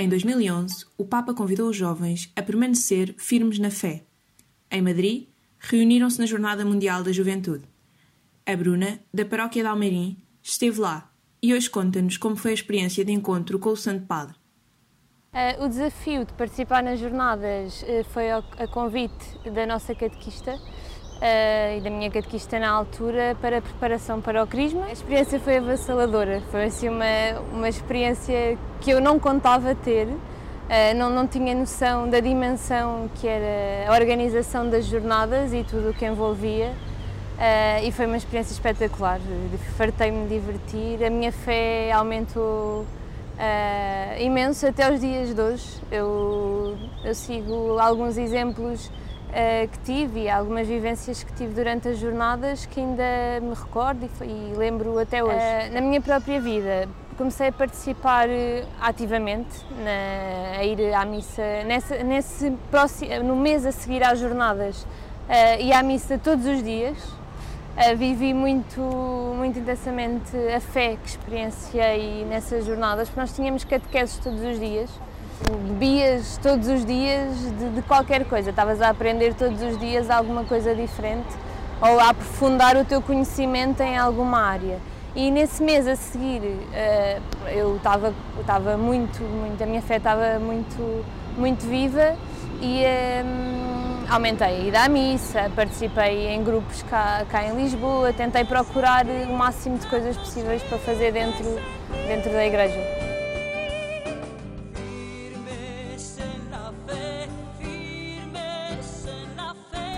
Em 2011, o Papa convidou os jovens a permanecer firmes na fé. Em Madrid, reuniram-se na Jornada Mundial da Juventude. A Bruna, da Paróquia de Almeirim, esteve lá e hoje conta-nos como foi a experiência de encontro com o Santo Padre. Uh, o desafio de participar nas jornadas uh, foi a convite da nossa catequista uh, e da minha catequista na altura para a preparação para o Crisma. A experiência foi avassaladora, foi assim uma, uma experiência que eu não contava ter, uh, não, não tinha noção da dimensão que era a organização das jornadas e tudo o que envolvia. Uh, e foi uma experiência espetacular, fartei-me divertir, a minha fé aumentou uh, imenso até os dias de hoje. Eu, eu sigo alguns exemplos uh, que tive e algumas vivências que tive durante as jornadas que ainda me recordo e, e lembro até hoje. Uh, na minha própria vida, comecei a participar eh, ativamente, na, a ir à missa, nessa, nesse próximo, no mês a seguir às jornadas, uh, ia à missa todos os dias. Uh, vivi muito, muito intensamente a fé que experienciei nessas jornadas, porque nós tínhamos catequeses todos os dias bebias todos os dias de, de qualquer coisa, estavas a aprender todos os dias alguma coisa diferente ou a aprofundar o teu conhecimento em alguma área. E nesse mês a seguir uh, eu estava estava muito, muito, a minha fé estava muito, muito viva e um, ehm, aumentei a ida à missa, participei em grupos cá, cá em Lisboa, tentei procurar o máximo de coisas possíveis para fazer dentro, dentro da igreja.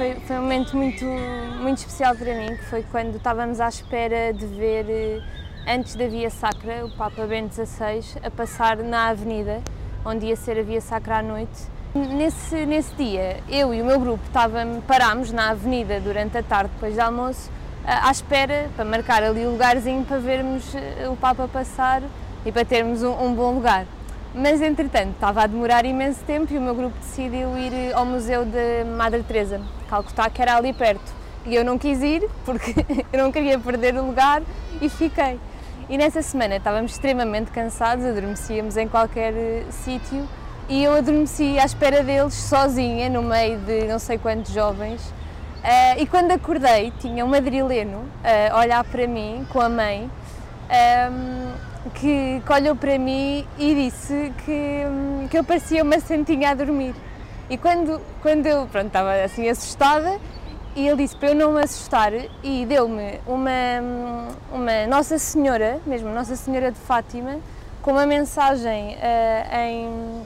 Foi, foi um momento muito, muito especial para mim, que foi quando estávamos à espera de ver, eh, antes da Via Sacra, o Papa Bento XVI a passar na avenida, onde ia ser a Via Sacra à noite. Nesse, nesse dia, eu e o meu grupo estávamos, parámos na avenida durante a tarde, depois do almoço, à espera, para marcar ali o lugarzinho para vermos eh, o Papa passar e para termos um, um bom lugar. Mas entretanto estava a demorar imenso tempo e o meu grupo decidiu ir ao Museu de Madre Teresa, Calcutá, que era ali perto. E eu não quis ir porque eu não queria perder o lugar e fiquei. E nessa semana estávamos extremamente cansados, adormecíamos em qualquer eh, sítio e eu adormeci à espera deles sozinha no meio de não sei quantos jovens. Uh, e quando acordei, tinha um madrileno a olhar para mim com a mãe. Um, ehm, que, que olhou para mim e disse que, que eu parecia uma santinha a dormir. E quando, quando eu pronto, estava assim assustada, e ele disse para eu não me assustar e deu-me uma, uma Nossa Senhora, mesmo Nossa Senhora de Fátima, com uma mensagem uh, em,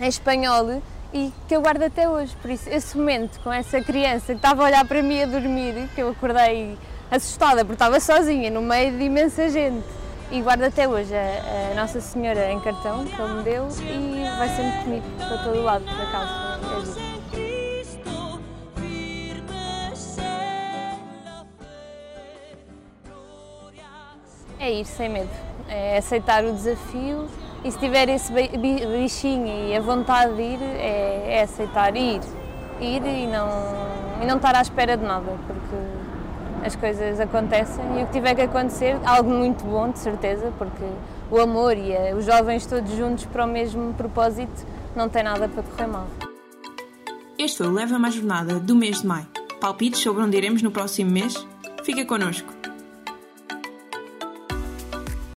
em espanhol e que eu guardo até hoje. Por isso, esse momento com essa criança que estava a olhar para mim a dormir, que eu acordei assustada porque estava sozinha no meio de imensa gente e guardo até hoje a, a, Nossa Senhora em cartão que ele me deu e vai sempre comigo para todo lado, por acaso. É, é ir sem medo, é aceitar o desafio e se tiver esse bichinho e a vontade de ir, é, é aceitar ir. Ir e não, e não estar à espera de nada, porque as coisas acontecem e o que tiver que acontecer, algo muito bom, de certeza, porque o amor e os jovens todos juntos para o mesmo propósito não tem nada para correr mal. Este foi o Leva-me à Jornada do mês de maio. Palpites sobre onde iremos no próximo mês? Fica connosco!